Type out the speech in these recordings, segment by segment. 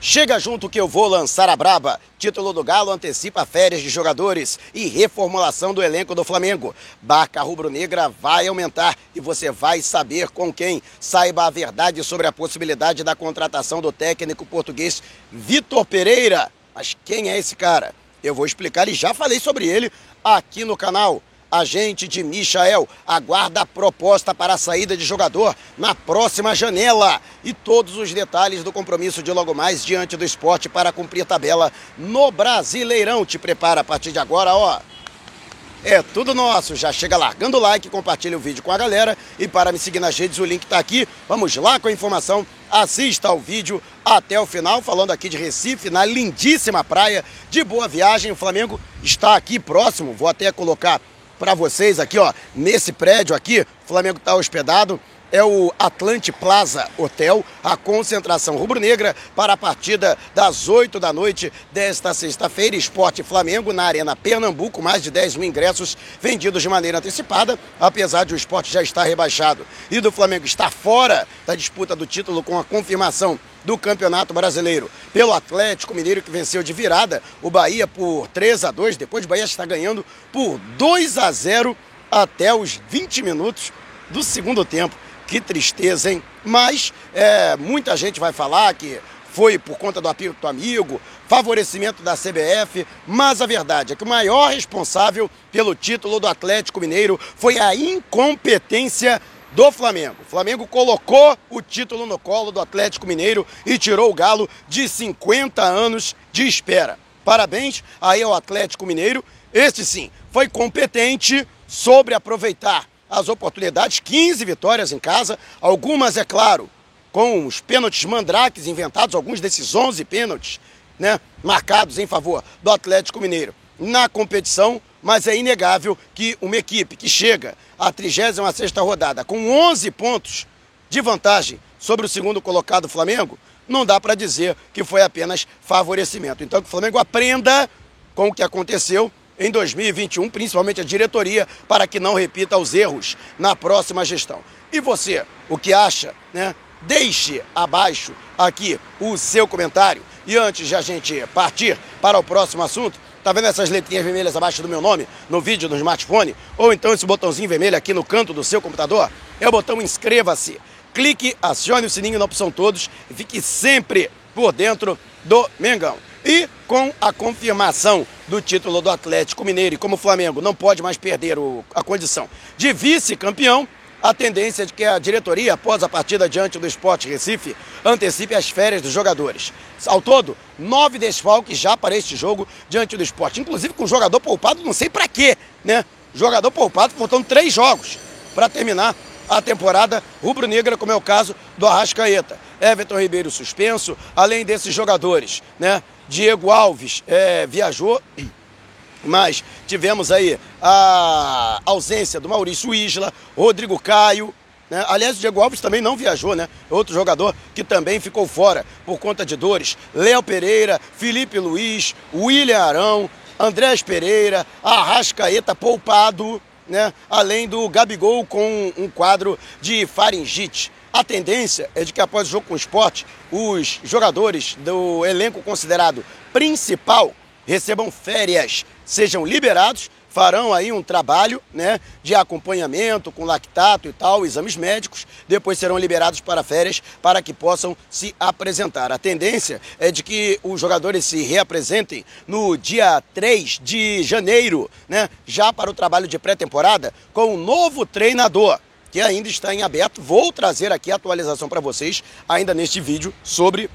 Chega junto que eu vou lançar a braba. Título do Galo antecipa férias de jogadores e reformulação do elenco do Flamengo. Barca rubro-negra vai aumentar e você vai saber com quem. Saiba a verdade sobre a possibilidade da contratação do técnico português Vitor Pereira. Mas quem é esse cara? Eu vou explicar e já falei sobre ele aqui no canal agente de Michael, aguarda a proposta para a saída de jogador na próxima janela. E todos os detalhes do compromisso de logo mais diante do esporte para cumprir tabela no Brasileirão. Te prepara a partir de agora, ó. É tudo nosso. Já chega largando o like, compartilha o vídeo com a galera. E para me seguir nas redes, o link está aqui. Vamos lá com a informação. Assista ao vídeo até o final, falando aqui de Recife, na lindíssima praia de Boa Viagem. O Flamengo está aqui próximo. Vou até colocar para vocês aqui, ó, nesse prédio aqui, o Flamengo está hospedado é o Atlante Plaza Hotel, a concentração rubro-negra para a partida das 8 da noite desta sexta-feira. Esporte Flamengo na Arena Pernambuco, mais de 10 mil ingressos vendidos de maneira antecipada, apesar de o esporte já estar rebaixado e do Flamengo estar fora da disputa do título com a confirmação do Campeonato Brasileiro pelo Atlético Mineiro que venceu de virada o Bahia por 3 a 2, depois o Bahia está ganhando por 2 a 0 até os 20 minutos do segundo tempo. Que tristeza, hein? Mas é, muita gente vai falar que foi por conta do apito amigo, favorecimento da CBF, mas a verdade é que o maior responsável pelo título do Atlético Mineiro foi a incompetência do Flamengo. O Flamengo colocou o título no colo do Atlético Mineiro e tirou o Galo de 50 anos de espera. Parabéns aí ao Atlético Mineiro. Este sim foi competente sobre aproveitar as oportunidades, 15 vitórias em casa, algumas, é claro, com os pênaltis mandrakes inventados, alguns desses 11 pênaltis, né, marcados em favor do Atlético Mineiro na competição, mas é inegável que uma equipe que chega à 36ª rodada com 11 pontos de vantagem sobre o segundo colocado Flamengo, não dá para dizer que foi apenas favorecimento. Então que o Flamengo aprenda com o que aconteceu em 2021, principalmente a diretoria, para que não repita os erros na próxima gestão. E você, o que acha, né? Deixe abaixo aqui o seu comentário. E antes de a gente partir para o próximo assunto, tá vendo essas letrinhas vermelhas abaixo do meu nome no vídeo do smartphone? Ou então esse botãozinho vermelho aqui no canto do seu computador? É o botão inscreva-se. Clique, acione o sininho na opção todos e fique sempre por dentro do Mengão. E com a confirmação do título do Atlético Mineiro, e como o Flamengo não pode mais perder o, a condição de vice-campeão, a tendência é de que a diretoria, após a partida diante do Esporte Recife, antecipe as férias dos jogadores. Ao todo, nove desfalques já para este jogo diante do esporte. Inclusive com jogador poupado, não sei para quê, né? Jogador poupado, faltando três jogos para terminar a temporada rubro-negra, como é o caso do Arrascaeta. Everton Ribeiro suspenso, além desses jogadores, né? Diego Alves é, viajou, mas tivemos aí a ausência do Maurício Isla, Rodrigo Caio. Né? Aliás, o Diego Alves também não viajou, né? Outro jogador que também ficou fora por conta de dores. Léo Pereira, Felipe Luiz, William Arão, Andrés Pereira, Arrascaeta poupado, né? Além do Gabigol com um quadro de faringite. A tendência é de que após o jogo com o esporte, os jogadores do elenco considerado principal recebam férias, sejam liberados, farão aí um trabalho né, de acompanhamento com lactato e tal, exames médicos, depois serão liberados para férias para que possam se apresentar. A tendência é de que os jogadores se reapresentem no dia 3 de janeiro, né, já para o trabalho de pré-temporada, com um novo treinador que ainda está em aberto. Vou trazer aqui a atualização para vocês, ainda neste vídeo, sobre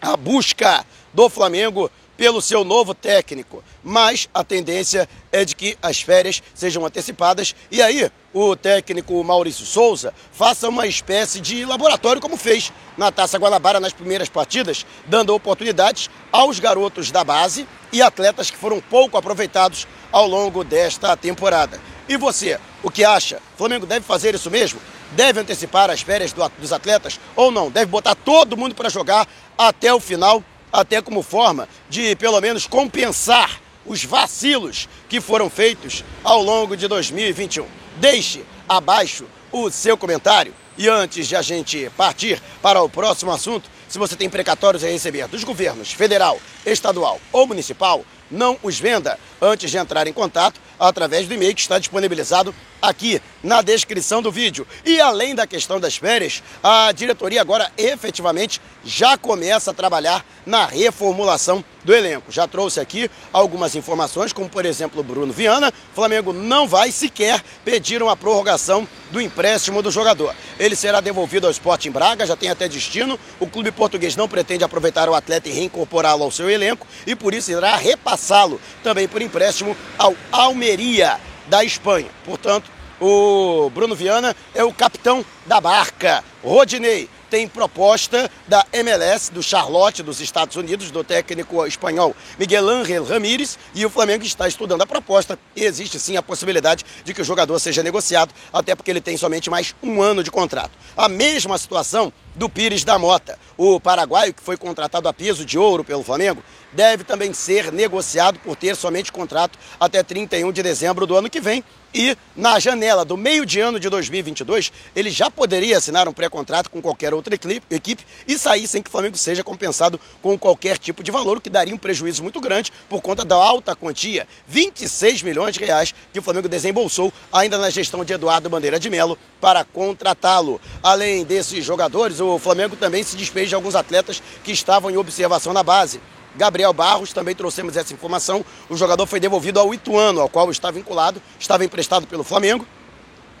a busca do Flamengo pelo seu novo técnico. Mas a tendência é de que as férias sejam antecipadas e aí o técnico Maurício Souza faça uma espécie de laboratório como fez na Taça Guanabara nas primeiras partidas, dando oportunidades aos garotos da base e atletas que foram pouco aproveitados ao longo desta temporada. E você, o que acha? O Flamengo deve fazer isso mesmo? Deve antecipar as férias do, dos atletas ou não? Deve botar todo mundo para jogar até o final, até como forma de pelo menos compensar os vacilos que foram feitos ao longo de 2021. Deixe abaixo o seu comentário e antes de a gente partir para o próximo assunto, Se você tem precatórios a receber dos governos federal, estadual ou municipal, não os venda antes de entrar em contato através do e-mail que está disponibilizado aqui na descrição do vídeo. E além da questão das férias, a diretoria agora efetivamente já começa a trabalhar na reformulação do elenco. Já trouxe aqui algumas informações, como por exemplo o Bruno Viana. O Flamengo não vai sequer pedir uma prorrogação do empréstimo do jogador. Ele será devolvido ao Sporting Braga, já tem até destino. O clube português não pretende aproveitar o atleta e reincorporá-lo ao seu elenco e por isso irá repassá-lo também por empréstimo ao Almeria da Espanha. Portanto, o Bruno Viana é o capitão da barca. Rodinei tem proposta da MLS, do Charlotte, dos Estados Unidos, do técnico espanhol Miguel Ángel Ramírez, e o Flamengo está estudando a proposta. E existe sim a possibilidade de que o jogador seja negociado, até porque ele tem somente mais um ano de contrato. A mesma situação do Pires da Mota. O paraguaio, que foi contratado a peso de ouro pelo Flamengo, deve também ser negociado por ter somente contrato até 31 de dezembro do ano que vem. E na janela do meio de ano de 2022, ele já poderia assinar um pré-contrato com qualquer outra equipe e sair sem que o Flamengo seja compensado com qualquer tipo de valor, o que daria um prejuízo muito grande por conta da alta quantia, 26 milhões de reais, que o Flamengo desembolsou ainda na gestão de Eduardo Bandeira de Melo para contratá-lo. Além desses jogadores, o Flamengo também se despede de alguns atletas que estavam em observação na base. Gabriel Barros, também trouxemos essa informação. O jogador foi devolvido ao Ituano, ao qual está vinculado, estava emprestado pelo Flamengo.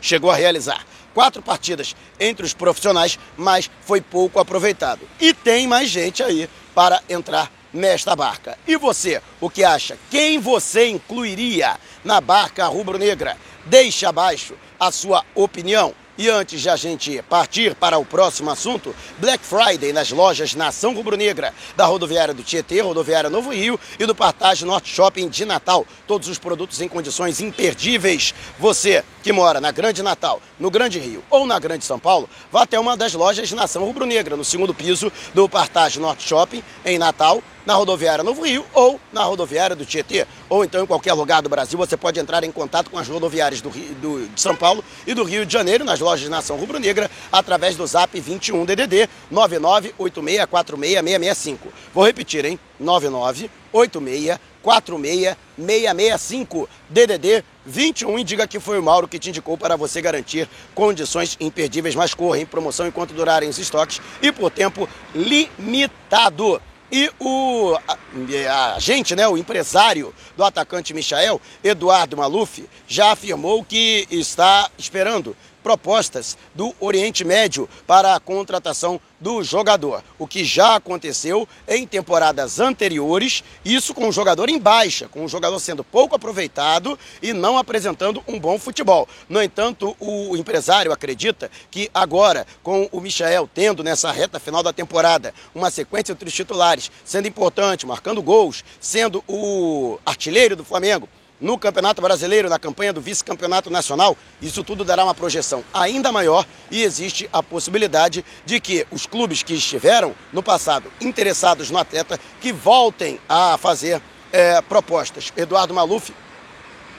Chegou a realizar quatro partidas entre os profissionais, mas foi pouco aproveitado. E tem mais gente aí para entrar nesta barca. E você, o que acha? Quem você incluiria na barca rubro-negra? Deixe abaixo a sua opinião. E antes de a gente partir para o próximo assunto, Black Friday nas lojas Nação Rubro-Negra, da rodoviária do Tietê, rodoviária Novo Rio e do Partage Norte Shopping de Natal. Todos os produtos em condições imperdíveis. Você que mora na Grande Natal, no Grande Rio ou na Grande São Paulo, vá até uma das lojas Nação Rubro-Negra, no segundo piso do Partage Norte Shopping, em Natal, na rodoviária Novo Rio ou na rodoviária do Tietê, ou então em qualquer lugar do Brasil, você pode entrar em contato com as rodoviárias do, Rio, do de São Paulo e do Rio de Janeiro, nas lojas Nação Rubro-Negra, através do zap 21 DDD 998646665. Vou repetir, hein? 998646665 DDD 21 e diga que foi o Mauro que te indicou para você garantir condições imperdíveis, mas corra em promoção enquanto durarem os estoques e por tempo limitado. E o a, a gente, né, o empresário do atacante Michael, Eduardo Maluf, já afirmou que está esperando propostas do Oriente Médio para a contratação do jogador, o que já aconteceu em temporadas anteriores, isso com o jogador em baixa, com o jogador sendo pouco aproveitado e não apresentando um bom futebol. No entanto, o empresário acredita que agora, com o Michael tendo nessa reta final da temporada uma sequência entre os titulares, sendo importante, marcando gols, sendo o artilheiro do Flamengo, no Campeonato Brasileiro, na campanha do vice-campeonato nacional, isso tudo dará uma projeção ainda maior e existe a possibilidade de que os clubes que estiveram no passado interessados no atleta que voltem a fazer é, propostas. Eduardo Maluf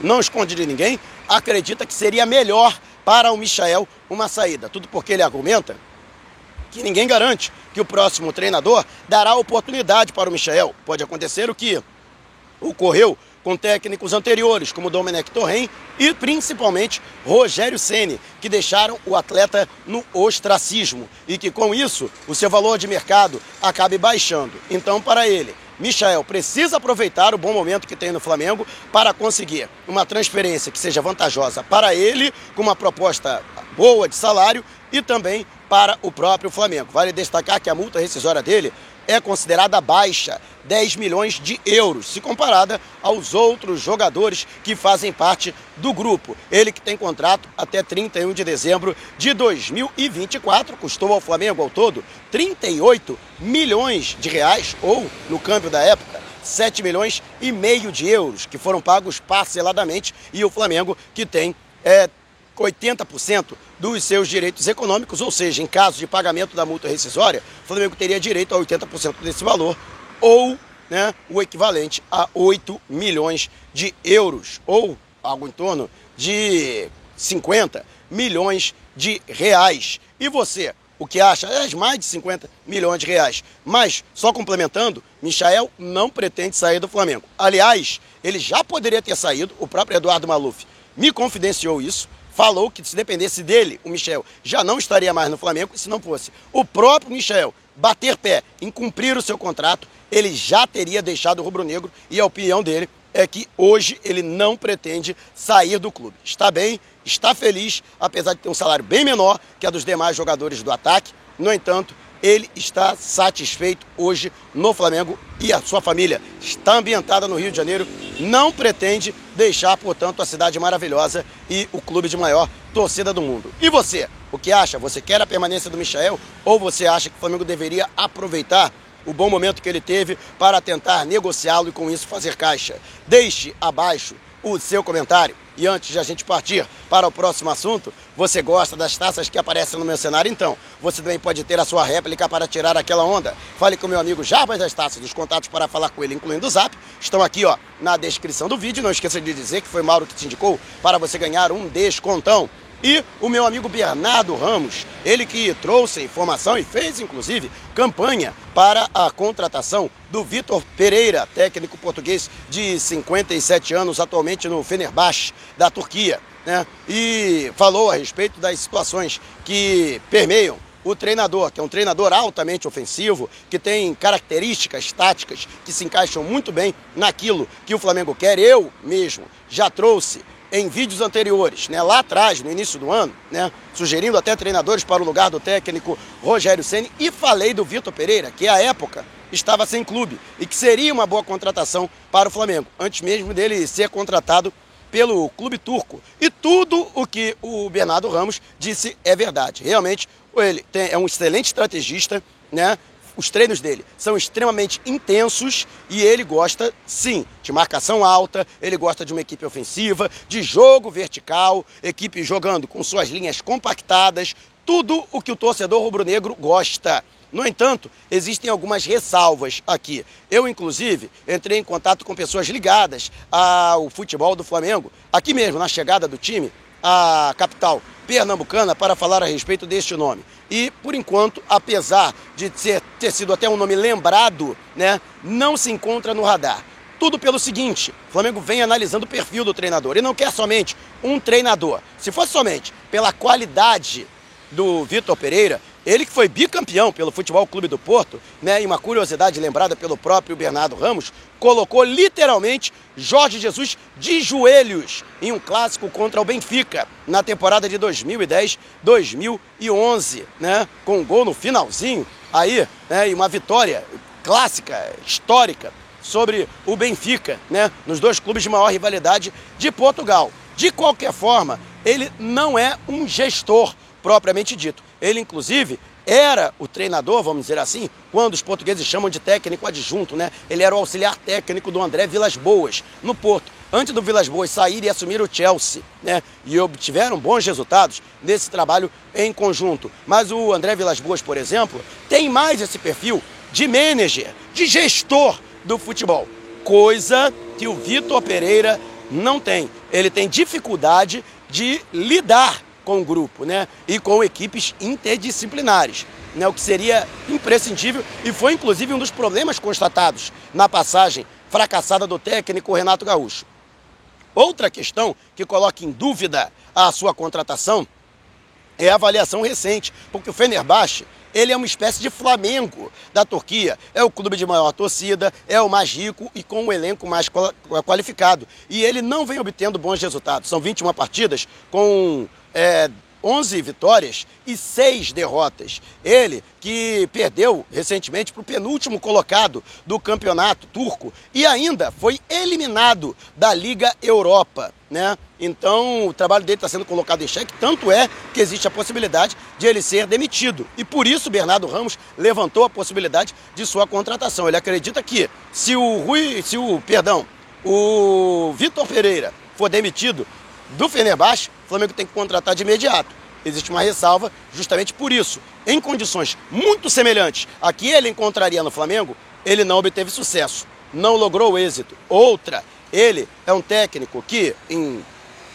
não esconde de ninguém, acredita que seria melhor para o Michael uma saída. Tudo porque ele argumenta que ninguém garante que o próximo treinador dará oportunidade para o Michael. Pode acontecer o que ocorreu com técnicos anteriores, como Domenech Torren e principalmente Rogério Ceni, que deixaram o atleta no ostracismo e que com isso o seu valor de mercado acabe baixando. Então, para ele, Michael precisa aproveitar o bom momento que tem no Flamengo para conseguir uma transferência que seja vantajosa para ele, com uma proposta boa de salário e também para o próprio Flamengo. Vale destacar que a multa rescisória dele é considerada baixa, 10 milhões de euros, se comparada aos outros jogadores que fazem parte do grupo. Ele que tem contrato até 31 de dezembro de 2024, custou ao Flamengo ao todo 38 milhões de reais, ou no câmbio da época, 7 milhões e meio de euros, que foram pagos parceladamente, e o Flamengo que tem é, 80% dos seus direitos econômicos, ou seja, em caso de pagamento da multa rescisória, o Flamengo teria direito a 80% desse valor, ou né, o equivalente a 8 milhões de euros, ou algo em torno de 50 milhões de reais. E você, o que acha é mais de 50 milhões de reais. Mas, só complementando, Michael não pretende sair do Flamengo. Aliás, ele já poderia ter saído, o próprio Eduardo Maluf me confidenciou isso, falou que se dependesse dele, o Michel já não estaria mais no Flamengo, se não fosse o próprio Michel bater pé em cumprir o seu contrato, ele já teria deixado o rubro-negro e a opinião dele é que hoje ele não pretende sair do clube. Está bem, está feliz, apesar de ter um salário bem menor que a dos demais jogadores do ataque. No entanto, ele está satisfeito hoje no Flamengo e a sua família está ambientada no Rio de Janeiro, não pretende deixar, portanto, a cidade maravilhosa e o clube de maior torcida do mundo. E você? O que acha? Você quer a permanência do Michael ou você acha que o Flamengo deveria aproveitar o bom momento que ele teve para tentar negociá-lo e com isso fazer caixa. Deixe abaixo o seu comentário. E antes de a gente partir para o próximo assunto, você gosta das taças que aparecem no meu cenário? Então, você também pode ter a sua réplica para tirar aquela onda. Fale com meu amigo Jarbas das Taças, os contatos para falar com ele, incluindo o zap, estão aqui ó, na descrição do vídeo. Não esqueça de dizer que foi Mauro que te indicou para você ganhar um descontão. E o meu amigo Bernardo Ramos, ele que trouxe informação e fez inclusive campanha para a contratação do Vitor Pereira, técnico português de 57 anos, atualmente no Fenerbahçe da Turquia. Né? E falou a respeito das situações que permeiam o treinador, que é um treinador altamente ofensivo, que tem características táticas que se encaixam muito bem naquilo que o Flamengo quer. Eu mesmo já trouxe em vídeos anteriores, né, lá atrás, no início do ano, né, sugerindo até treinadores para o lugar do técnico Rogério Ceni e falei do Vitor Pereira, que à época estava sem clube e que seria uma boa contratação para o Flamengo, antes mesmo dele ser contratado pelo clube turco. E tudo o que o Bernardo Ramos disse é verdade. Realmente, ele tem, é um excelente estrategista, né? Os treinos dele são extremamente intensos e ele gosta, sim, de marcação alta, ele gosta de uma equipe ofensiva, de jogo vertical, equipe jogando com suas linhas compactadas, tudo o que o torcedor rubro-negro gosta. No entanto, existem algumas ressalvas aqui. Eu, inclusive, entrei em contato com pessoas ligadas ao futebol do Flamengo, aqui mesmo, na chegada do time à capital pernambucana, para falar a respeito deste nome. E, por enquanto, apesar de ser, ter sido até um nome lembrado, né, não se encontra no radar. Tudo pelo seguinte: o Flamengo vem analisando o perfil do treinador e não quer somente um treinador. Se fosse somente pela qualidade do Vitor Pereira, ele que foi bicampeão pelo Futebol Clube do Porto, né, e uma curiosidade lembrada pelo próprio Bernardo Ramos, colocou literalmente Jorge Jesus de joelhos em um clássico contra o Benfica na temporada de 2010-2011, né, com um gol no finalzinho aí, né, e uma vitória clássica, histórica sobre o Benfica, né, nos dois clubes de maior rivalidade de Portugal. De qualquer forma, ele não é um gestor propriamente dito. Ele, inclusive, era o treinador, vamos dizer assim, quando os portugueses chamam de técnico adjunto, né? Ele era o auxiliar técnico do André Vilas Boas, no Porto. Antes do Vilas Boas sair e assumir o Chelsea, né? E obtiveram bons resultados nesse trabalho em conjunto. Mas o André Vilas Boas, por exemplo, tem mais esse perfil de manager, de gestor do futebol. Coisa que o Vitor Pereira não tem. Ele tem dificuldade de lidar com o grupo, né? E com equipes interdisciplinares, né? O que seria imprescindível e foi inclusive um dos problemas constatados na passagem fracassada do técnico Renato Gaúcho. Outra questão que coloca em dúvida a sua contratação é a avaliação recente, porque o Fenerbahçe ele é uma espécie de Flamengo da Turquia. É o clube de maior torcida, é o mais rico e com o um elenco mais qualificado. E ele não vem obtendo bons resultados. São 21 partidas com é, 11 vitórias e 6 derrotas. Ele que perdeu recentemente para o penúltimo colocado do campeonato turco e ainda foi eliminado da Liga Europa. Né? Então o trabalho dele está sendo colocado em xeque, tanto é que existe a possibilidade de ele ser demitido. E por isso Bernardo Ramos levantou a possibilidade de sua contratação. Ele acredita que se o Rui, se o, perdão, o Vitor Pereira for demitido, do Fenerbahçe, o Flamengo tem que contratar de imediato. Existe uma ressalva justamente por isso. Em condições muito semelhantes a que ele encontraria no Flamengo, ele não obteve sucesso, não logrou êxito. Outra, ele é um técnico que, em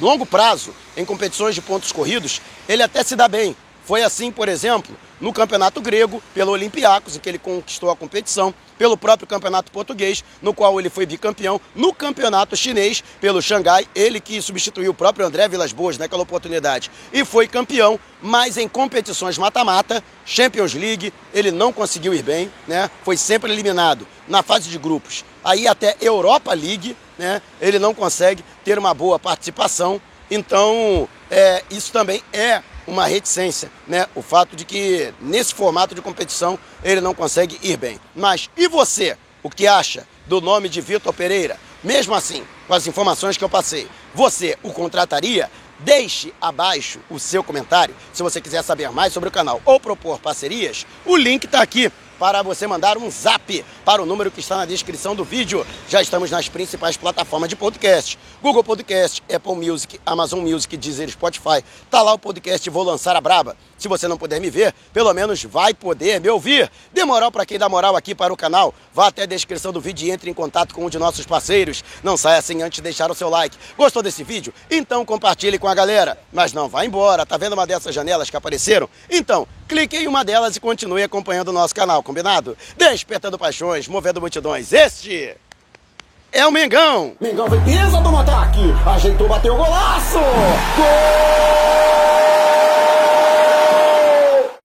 longo prazo, em competições de pontos corridos, ele até se dá bem. Foi assim, por exemplo, no campeonato grego, pelo Olympiacos, em que ele conquistou a competição, pelo próprio campeonato português, no qual ele foi bicampeão, no campeonato chinês, pelo Xangai, ele que substituiu o próprio André Vilas Boas naquela oportunidade e foi campeão, mas em competições mata-mata, Champions League, ele não conseguiu ir bem, né? Foi sempre eliminado na fase de grupos. Aí até Europa League, né? Ele não consegue ter uma boa participação. Então, é, isso também é uma reticência, né? O fato de que nesse formato de competição ele não consegue ir bem. Mas e você? O que acha do nome de Vitor Pereira? Mesmo assim, com as informações que eu passei, você o contrataria? Deixe abaixo o seu comentário. Se você quiser saber mais sobre o canal ou propor parcerias, o link está aqui para você mandar um zap para o número que está na descrição do vídeo. Já estamos nas principais plataformas de podcast: Google Podcast, Apple Music, Amazon Music, Deezer, Spotify. Tá lá o podcast Vou Lançar a Braba. Se você não puder me ver, pelo menos vai poder me ouvir. Dê moral para quem dá moral aqui para o canal. Vá até a descrição do vídeo e entre em contato com um de nossos parceiros. Não saia sem antes deixar o seu like. Gostou desse vídeo? Então compartilhe com a galera. Mas não vá embora. Tá vendo uma dessas janelas que apareceram? Então, clique em uma delas e continue acompanhando o nosso canal, combinado? Despertando paixões, movendo multidões. Este é o Mengão. Mengão vem pesa do ataque. Ajeitou, bateu golaço. Gol!